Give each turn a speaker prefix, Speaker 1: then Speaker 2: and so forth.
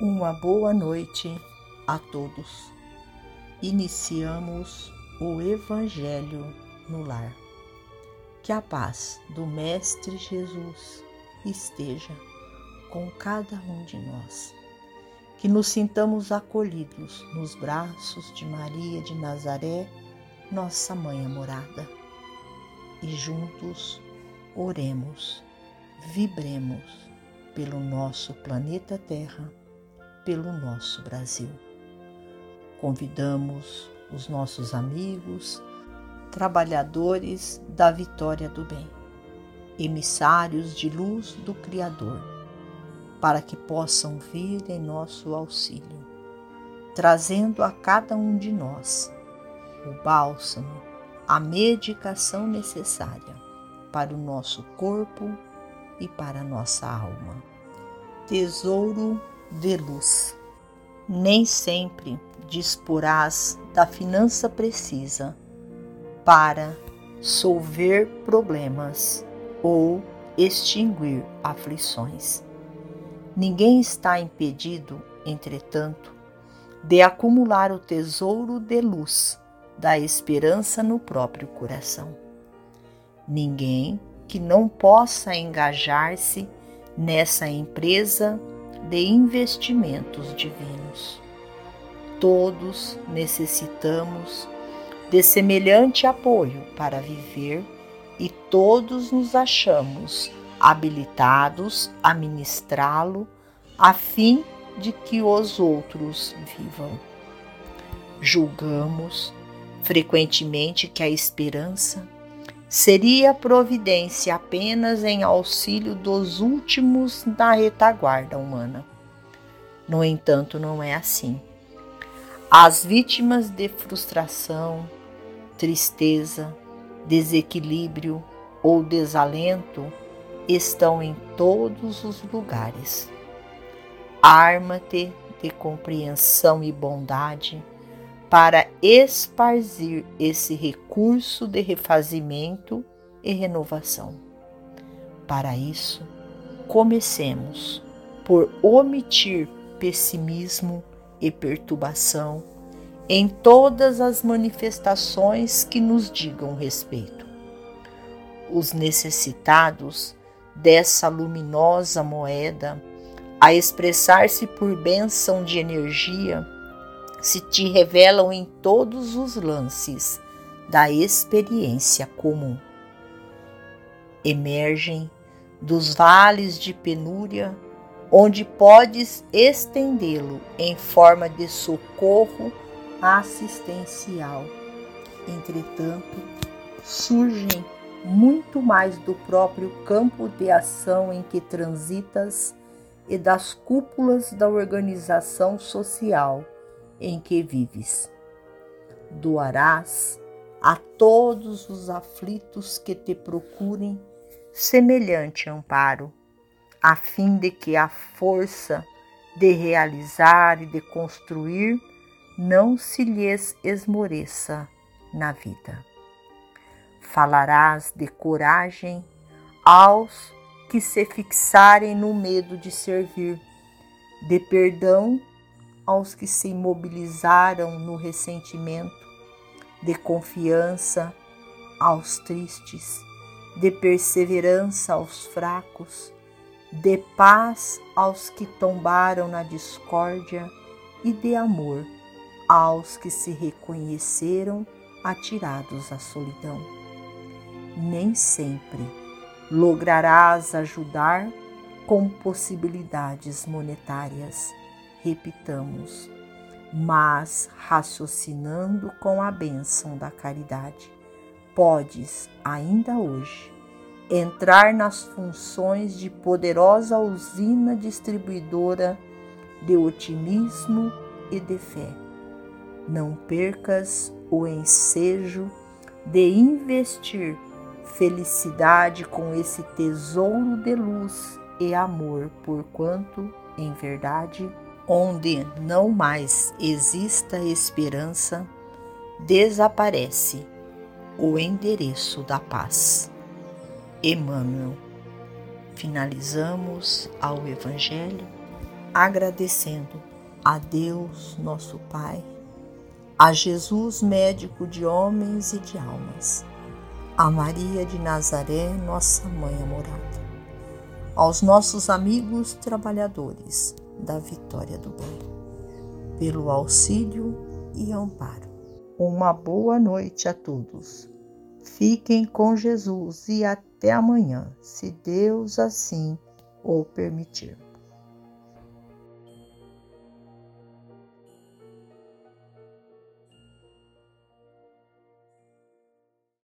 Speaker 1: Uma boa noite a todos. Iniciamos o Evangelho no lar. Que a paz do Mestre Jesus esteja com cada um de nós. Que nos sintamos acolhidos nos braços de Maria de Nazaré, nossa mãe amorada. E juntos oremos, vibremos pelo nosso planeta Terra pelo nosso Brasil. Convidamos os nossos amigos, trabalhadores da vitória do bem, emissários de luz do Criador, para que possam vir em nosso auxílio, trazendo a cada um de nós o bálsamo, a medicação necessária para o nosso corpo e para a nossa alma. Tesouro luz. Nem sempre disporás da finança precisa para solver problemas ou extinguir aflições. Ninguém está impedido, entretanto, de acumular o tesouro de luz da esperança no próprio coração. Ninguém que não possa engajar-se nessa empresa de investimentos divinos. Todos necessitamos de semelhante apoio para viver e todos nos achamos habilitados a ministrá-lo a fim de que os outros vivam. Julgamos frequentemente que a esperança seria providência apenas em auxílio dos últimos da retaguarda humana. No entanto, não é assim. As vítimas de frustração, tristeza, desequilíbrio ou desalento estão em todos os lugares. Arma-te de compreensão e bondade para esparzir esse recurso de refazimento e renovação. Para isso, comecemos por omitir pessimismo e perturbação em todas as manifestações que nos digam respeito. Os necessitados dessa luminosa moeda, a expressar-se por bênção de energia, se te revelam em todos os lances da experiência comum. Emergem dos vales de penúria, onde podes estendê-lo em forma de socorro assistencial. Entretanto, surgem muito mais do próprio campo de ação em que transitas e das cúpulas da organização social em que vives. Doarás a todos os aflitos que te procurem semelhante amparo, a fim de que a força de realizar e de construir não se lhes esmoreça na vida. Falarás de coragem aos que se fixarem no medo de servir, de perdão aos que se imobilizaram no ressentimento, de confiança aos tristes, de perseverança aos fracos, de paz aos que tombaram na discórdia e de amor aos que se reconheceram atirados à solidão. Nem sempre lograrás ajudar com possibilidades monetárias repitamos, mas raciocinando com a bênção da caridade, podes, ainda hoje, entrar nas funções de poderosa usina distribuidora de otimismo e de fé. Não percas o ensejo de investir felicidade com esse tesouro de luz e amor, porquanto, em verdade, onde não mais exista esperança, desaparece o endereço da paz. Emmanuel. Finalizamos ao Evangelho agradecendo a Deus, nosso Pai, a Jesus, médico de homens e de almas, a Maria de Nazaré, nossa mãe amorada, aos nossos amigos trabalhadores da vitória do bem, pelo auxílio e amparo. Uma boa noite a todos. Fiquem com Jesus e até amanhã, se Deus assim o permitir.